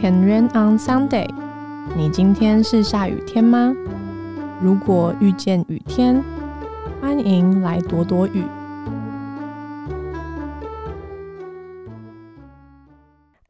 Can rain on Sunday？你今天是下雨天吗？如果遇见雨天，欢迎来躲躲雨。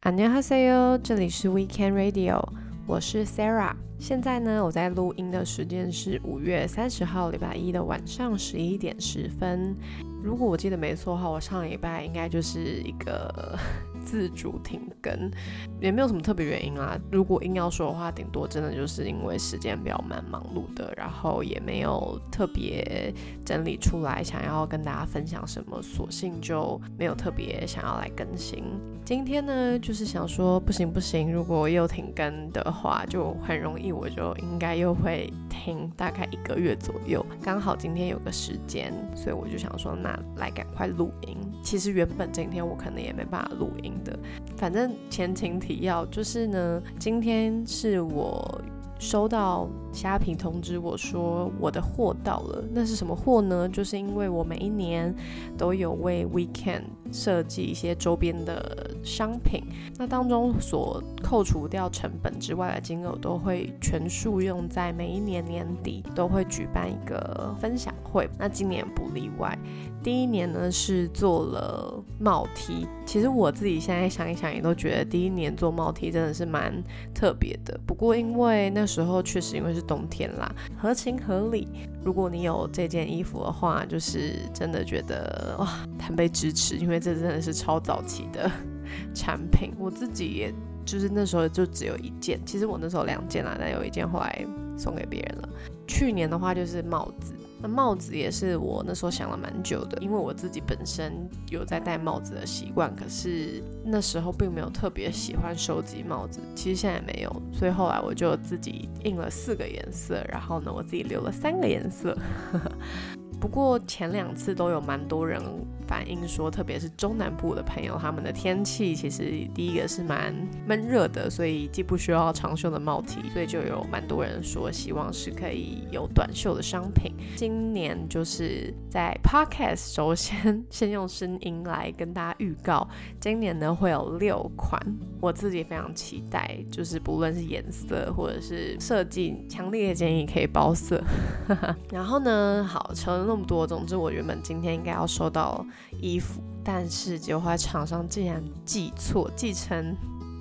안녕하세요，这里是 Weekend Radio，我是 Sarah。现在呢，我在录音的时间是五月三十号礼拜一的晚上十一点十分。如果我记得没错的话，我上礼拜应该就是一个。 自主停更也没有什么特别原因啊。如果硬要说的话，顶多真的就是因为时间比较蛮忙碌的，然后也没有特别整理出来想要跟大家分享什么，索性就没有特别想要来更新。今天呢，就是想说不行不行，如果又停更的话，就很容易我就应该又会停大概一个月左右。刚好今天有个时间，所以我就想说，那来赶快录音。其实原本今天我可能也没办法录音。的，反正前情提要就是呢，今天是我收到虾皮通知，我说我的货到了。那是什么货呢？就是因为我每一年都有为 Weekend 设计一些周边的商品，那当中所扣除掉成本之外的金额，都会全数用在每一年年底都会举办一个分享会。那今年不例外。第一年呢是做了帽 T，其实我自己现在想一想，也都觉得第一年做帽 T 真的是蛮特别的。不过因为那时候确实因为是冬天啦，合情合理。如果你有这件衣服的话，就是真的觉得哇，很被支持，因为这真的是超早期的 产品。我自己也就是那时候就只有一件，其实我那时候两件啦，但有一件后来送给别人了。去年的话就是帽子。那帽子也是我那时候想了蛮久的，因为我自己本身有在戴帽子的习惯，可是那时候并没有特别喜欢收集帽子，其实现在也没有，所以后来我就自己印了四个颜色，然后呢，我自己留了三个颜色。不过前两次都有蛮多人反映说，特别是中南部的朋友，他们的天气其实第一个是蛮闷热的，所以既不需要长袖的帽 T，所以就有蛮多人说希望是可以有短袖的商品。今年就是在 Podcast 首先 先用声音来跟大家预告，今年呢会有六款，我自己非常期待，就是不论是颜色或者是设计，强烈建议可以包色。然后呢，好成。那么多，总之我原本今天应该要收到衣服，但是结果在场上竟然寄错，寄成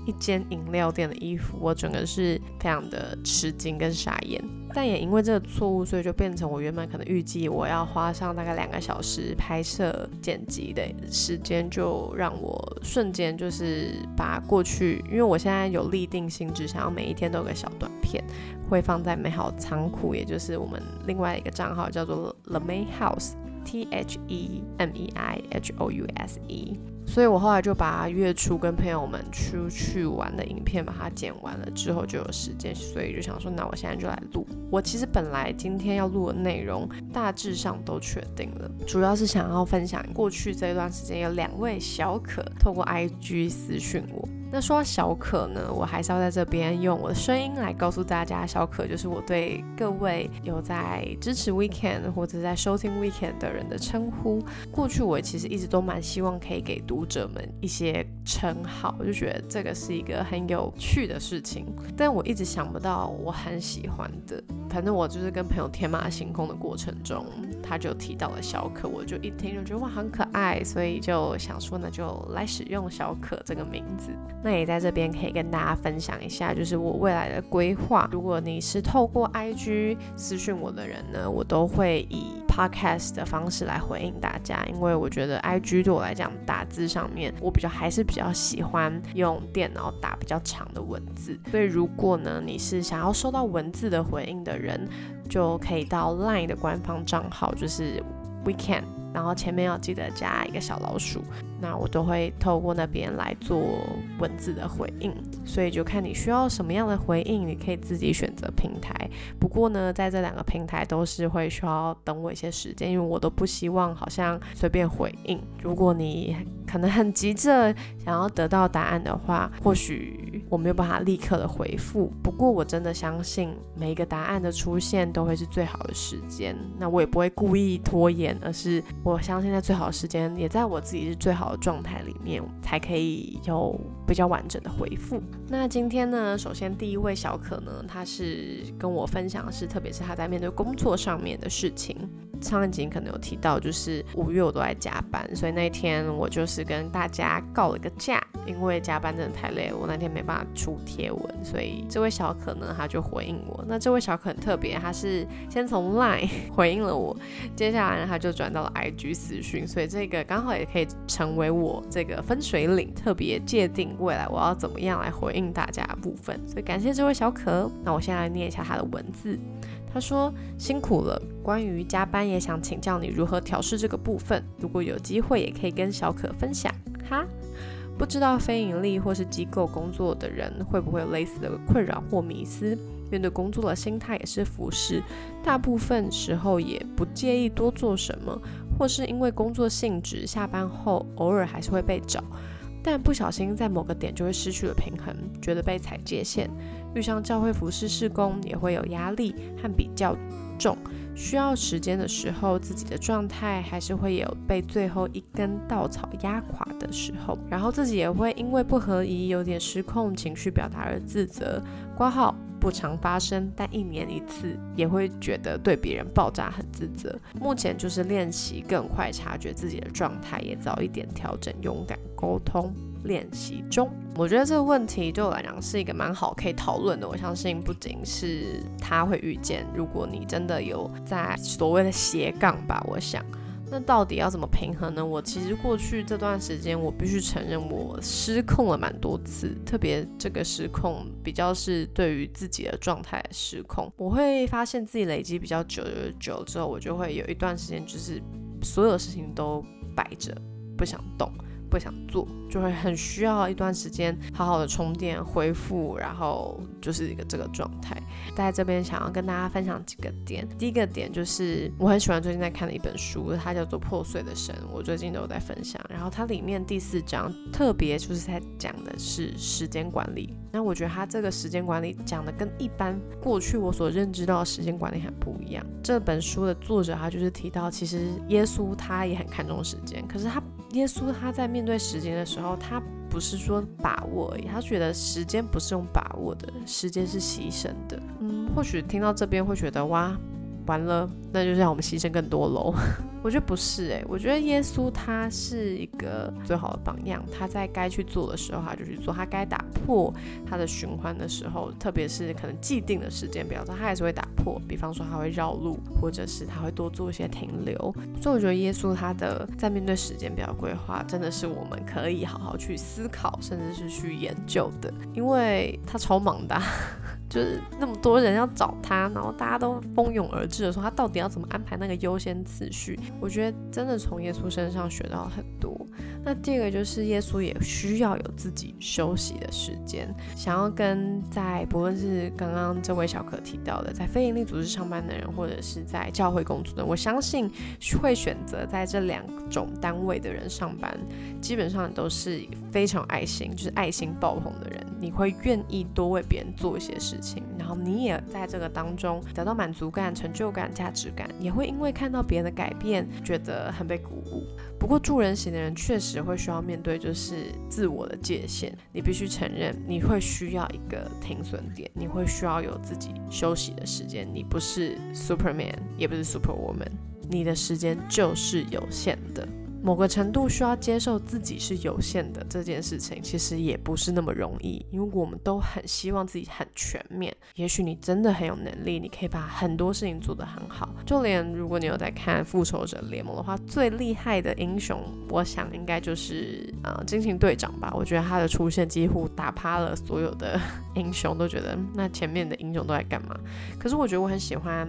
一间饮料店的衣服，我整个是非常的吃惊跟傻眼。但也因为这个错误，所以就变成我原本可能预计我要花上大概两个小时拍摄剪辑的时间，就让我瞬间就是把过去，因为我现在有立定心智，想要每一天都有个小短片。会放在美好仓库，也就是我们另外一个账号叫做 The May House，T H E M E I H O U S E。所以我后来就把月初跟朋友们出去玩的影片把它剪完了之后就有时间，所以就想说，那我现在就来录。我其实本来今天要录的内容大致上都确定了，主要是想要分享过去这一段时间有两位小可透过 IG 私讯我。那说到小可呢，我还是要在这边用我的声音来告诉大家，小可就是我对各位有在支持 Weekend 或者在收听 Weekend 的人的称呼。过去我其实一直都蛮希望可以给读者们一些称号，我就觉得这个是一个很有趣的事情，但我一直想不到我很喜欢的。反正我就是跟朋友天马行空的过程中，他就提到了小可，我就一听就觉得哇很可爱，所以就想说呢，就来使用小可这个名字。那也在这边可以跟大家分享一下，就是我未来的规划。如果你是透过 IG 私讯我的人呢，我都会以 Podcast 的方式来回应大家，因为我觉得 IG 对我来讲打字上面，我比较还是比较喜欢用电脑打比较长的文字。所以如果呢你是想要收到文字的回应的人，就可以到 Line 的官方账号，就是 Weekend。然后前面要记得加一个小老鼠，那我都会透过那边来做文字的回应，所以就看你需要什么样的回应，你可以自己选择平台。不过呢，在这两个平台都是会需要等我一些时间，因为我都不希望好像随便回应。如果你可能很急着想要得到答案的话，或许我没有办法立刻的回复。不过我真的相信每一个答案的出现都会是最好的时间。那我也不会故意拖延，而是我相信在最好的时间，也在我自己是最好的状态里面，才可以有比较完整的回复。那今天呢，首先第一位小可呢，他是跟我分享的是，特别是他在面对工作上面的事情。上一集可能有提到，就是五月我都在加班，所以那天我就是跟大家告了个假，因为加班真的太累了，我那天没办法出贴文，所以这位小可呢他就回应我。那这位小可很特别，他是先从 Line 回应了我，接下来他就转到了 IG 私讯，所以这个刚好也可以成为我这个分水岭，特别界定未来我要怎么样来回应大家的部分。所以感谢这位小可。那我先来念一下他的文字。他说辛苦了，关于加班也想请教你如何调试这个部分。如果有机会，也可以跟小可分享哈。不知道非盈利或是机构工作的人会不会有类似的困扰或迷思？面对工作的心态也是服饰，大部分时候也不介意多做什么，或是因为工作性质，下班后偶尔还是会被找，但不小心在某个点就会失去了平衡，觉得被踩界限。遇上教会服饰施工也会有压力和比较重，需要时间的时候，自己的状态还是会有被最后一根稻草压垮的时候，然后自己也会因为不合宜、有点失控情绪表达而自责。挂号不常发生，但一年一次也会觉得对别人爆炸很自责。目前就是练习更快察觉自己的状态，也早一点调整，勇敢沟通。练习中，我觉得这个问题对我来讲是一个蛮好可以讨论的。我相信不仅是他会遇见，如果你真的有在所谓的斜杠吧，我想，那到底要怎么平衡呢？我其实过去这段时间，我必须承认我失控了蛮多次，特别这个失控比较是对于自己的状态失控。我会发现自己累积比较久久之后，我就会有一段时间就是所有事情都摆着，不想动。不想做，就会很需要一段时间好好的充电恢复，然后就是一个这个状态。在这边想要跟大家分享几个点，第一个点就是我很喜欢最近在看的一本书，它叫做《破碎的神》，我最近都有在分享。然后它里面第四章特别就是在讲的是时间管理。那我觉得它这个时间管理讲的跟一般过去我所认知到的时间管理很不一样。这本书的作者他就是提到，其实耶稣他也很看重时间，可是他耶稣他在面对时间的时候，他不是说把握而已，他觉得时间不是用把握的，时间是牺牲的。嗯，或许听到这边会觉得哇，完了，那就是让我们牺牲更多喽。我觉得不是诶，我觉得耶稣他是一个最好的榜样。他在该去做的时候，他就去做；他该打破他的循环的时候，特别是可能既定的时间表，他还是会打破。比方说，他会绕路，或者是他会多做一些停留。所以，我觉得耶稣他的在面对时间表规划，真的是我们可以好好去思考，甚至是去研究的，因为他超忙的。就是那么多人要找他，然后大家都蜂拥而至的时候，他到底要怎么安排那个优先次序？我觉得真的从耶稣身上学到很多。那第二个就是耶稣也需要有自己休息的时间。想要跟在不论是刚刚这位小可提到的，在非营利组织上班的人，或者是在教会工作的，我相信会选择在这两种单位的人上班，基本上都是非常爱心，就是爱心爆棚的人。你会愿意多为别人做一些事情，然后你也在这个当中得到满足感、成就感、价值感，也会因为看到别人的改变，觉得很被鼓舞。不过助人型的人确实会需要面对就是自我的界限，你必须承认你会需要一个停损点，你会需要有自己休息的时间。你不是 Superman，也不是 Superwoman，你的时间就是有限的。某个程度需要接受自己是有限的这件事情，其实也不是那么容易，因为我们都很希望自己很全面。也许你真的很有能力，你可以把很多事情做得很好。就连如果你有在看复仇者联盟的话，最厉害的英雄，我想应该就是呃惊奇队长吧。我觉得他的出现几乎打趴了所有的英雄，都觉得那前面的英雄都在干嘛？可是我觉得我很喜欢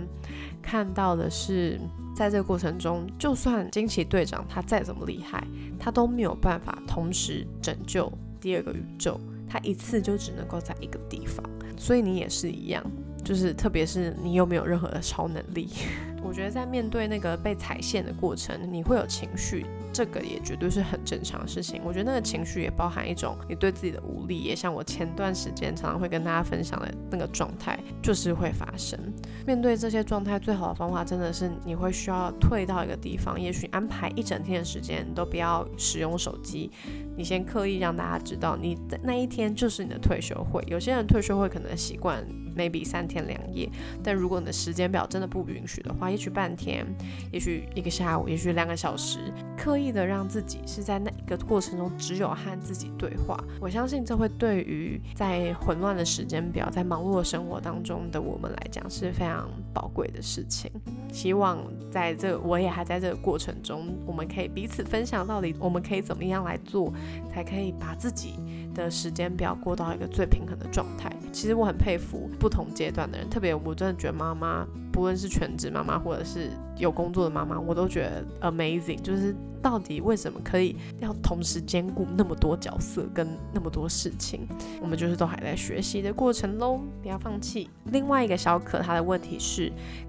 看到的是。在这个过程中，就算惊奇队长他再怎么厉害，他都没有办法同时拯救第二个宇宙，他一次就只能够在一个地方。所以你也是一样，就是特别是你又没有任何的超能力，我觉得在面对那个被踩线的过程，你会有情绪。这个也绝对是很正常的事情。我觉得那个情绪也包含一种你对自己的无力，也像我前段时间常常会跟大家分享的那个状态，就是会发生。面对这些状态，最好的方法真的是你会需要退到一个地方，也许安排一整天的时间你都不要使用手机，你先刻意让大家知道，你的那一天就是你的退休会。有些人退休会可能习惯。Maybe 三天两夜，但如果你的时间表真的不允许的话，也许半天，也许一个下午，也许两个小时，刻意的让自己是在那一个过程中只有和自己对话，我相信这会对于在混乱的时间表、在忙碌的生活当中的我们来讲是非常宝贵的事情。希望在这我也还在这个过程中，我们可以彼此分享到底我们可以怎么样来做，才可以把自己的时间表过到一个最平衡的状态。其实我很佩服。不同阶段的人，特别我真的觉得妈妈，不论是全职妈妈或者是有工作的妈妈，我都觉得 amazing，就是。到底为什么可以要同时兼顾那么多角色跟那么多事情？我们就是都还在学习的过程喽，不要放弃。另外一个小可他的问题是，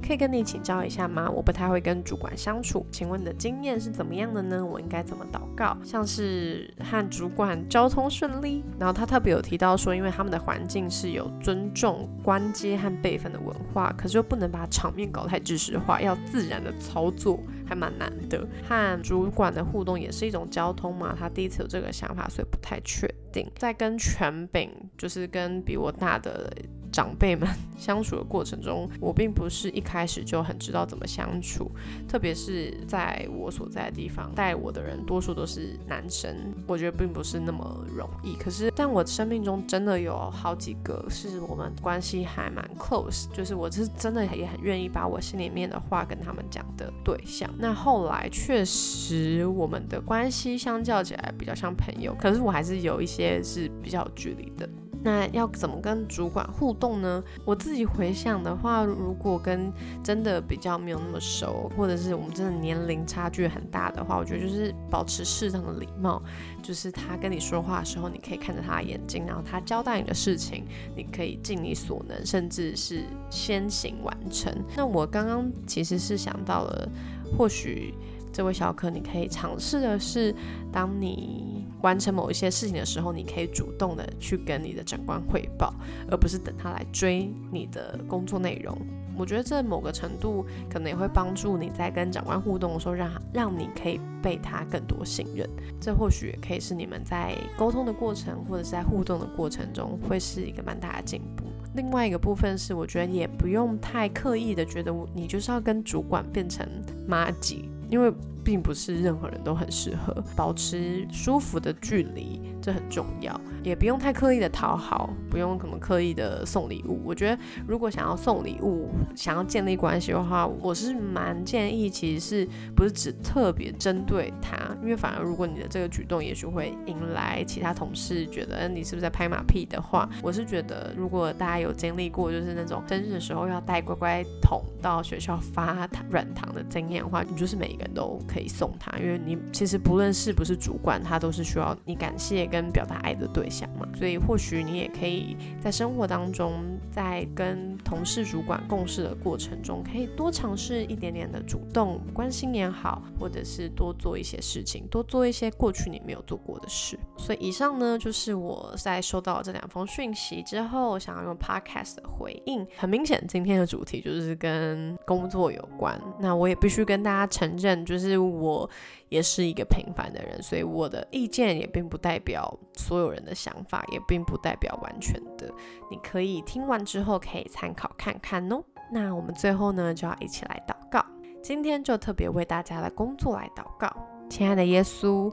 可以跟你请教一下吗？我不太会跟主管相处，请问你的经验是怎么样的呢？我应该怎么祷告？像是和主管交通顺利。然后他特别有提到说，因为他们的环境是有尊重、关阶和辈分的文化，可是又不能把场面搞太知识化，要自然的操作。还蛮难的，和主管的互动也是一种交通嘛。他第一次有这个想法，所以不太确定。在跟权柄，就是跟比我大的。长辈们 相处的过程中，我并不是一开始就很知道怎么相处，特别是在我所在的地方，带我的人多数都是男生，我觉得并不是那么容易。可是，但我生命中真的有好几个是我们关系还蛮 close，就是我是真的也很愿意把我心里面的话跟他们讲的对象。那后来确实我们的关系相较起来比较像朋友，可是我还是有一些是比较有距离的。那要怎么跟主管互动呢？我自己回想的话，如果跟真的比较没有那么熟，或者是我们真的年龄差距很大的话，我觉得就是保持适当的礼貌，就是他跟你说话的时候，你可以看着他的眼睛，然后他交代你的事情，你可以尽你所能，甚至是先行完成。那我刚刚其实是想到了，或许这位小可你可以尝试的是，当你。完成某一些事情的时候，你可以主动的去跟你的长官汇报，而不是等他来追你的工作内容。我觉得这某个程度可能也会帮助你在跟长官互动的时候，让让你可以被他更多信任。这或许也可以是你们在沟通的过程或者是在互动的过程中会是一个蛮大的进步。另外一个部分是，我觉得也不用太刻意的觉得你就是要跟主管变成妈吉，因为。并不是任何人都很适合保持舒服的距离，这很重要。也不用太刻意的讨好，不用什么刻意的送礼物。我觉得如果想要送礼物，想要建立关系的话，我是蛮建议，其实是不是只特别针对他？因为反而如果你的这个举动，也许会引来其他同事觉得，嗯，你是不是在拍马屁的话，我是觉得如果大家有经历过，就是那种生日的时候要带乖乖桶到学校发软糖的经验的话，你就是每一个人都。可以送他，因为你其实不论是不是主管，他都是需要你感谢跟表达爱的对象嘛。所以或许你也可以在生活当中，在跟同事、主管共事的过程中，可以多尝试一点点的主动关心也好，或者是多做一些事情，多做一些过去你没有做过的事。所以以上呢，就是我在收到这两封讯息之后，想要用 podcast 的回应。很明显，今天的主题就是跟工作有关。那我也必须跟大家承认，就是。我也是一个平凡的人，所以我的意见也并不代表所有人的想法，也并不代表完全的。你可以听完之后可以参考看看哦。那我们最后呢，就要一起来祷告。今天就特别为大家的工作来祷告。亲爱的耶稣，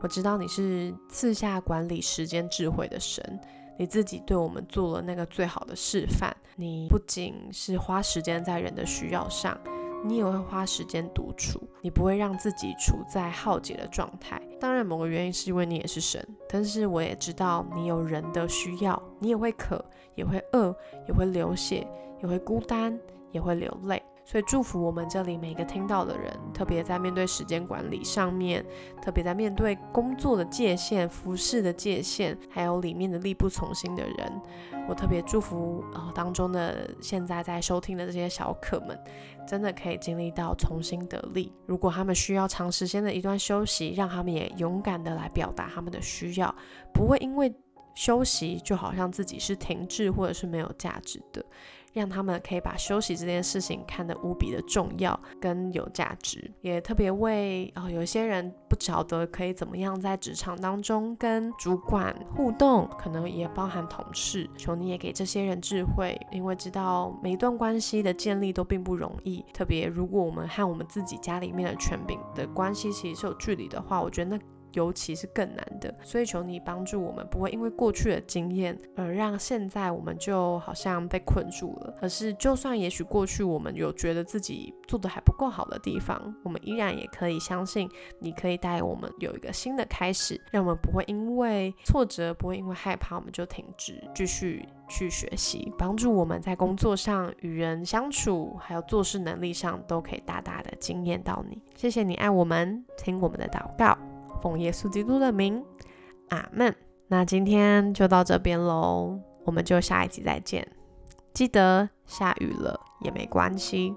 我知道你是赐下管理时间智慧的神，你自己对我们做了那个最好的示范。你不仅是花时间在人的需要上。你也会花时间独处，你不会让自己处在耗竭的状态。当然，某个原因是因为你也是神，但是我也知道你有人的需要，你也会渴，也会饿，也会流血，也会孤单，也会流泪。所以祝福我们这里每个听到的人，特别在面对时间管理上面，特别在面对工作的界限、服饰的界限，还有里面的力不从心的人，我特别祝福呃当中的现在在收听的这些小可们，真的可以经历到重新得力。如果他们需要长时间的一段休息，让他们也勇敢的来表达他们的需要，不会因为。休息就好像自己是停滞或者是没有价值的，让他们可以把休息这件事情看得无比的重要跟有价值，也特别为哦有些人不晓得可以怎么样在职场当中跟主管互动，可能也包含同事，求你也给这些人智慧，因为知道每一段关系的建立都并不容易，特别如果我们和我们自己家里面的权柄的关系其实是有距离的话，我觉得那。尤其是更难的，所以求你帮助我们，不会因为过去的经验而让现在我们就好像被困住了。而是，就算也许过去我们有觉得自己做的还不够好的地方，我们依然也可以相信，你可以带我们有一个新的开始，让我们不会因为挫折，不会因为害怕，我们就停止，继续去学习，帮助我们在工作上与人相处，还有做事能力上都可以大大的惊艳到你。谢谢你爱我们，听我们的祷告。奉耶稣基督的名，阿门。那今天就到这边喽，我们就下一集再见。记得下雨了也没关系。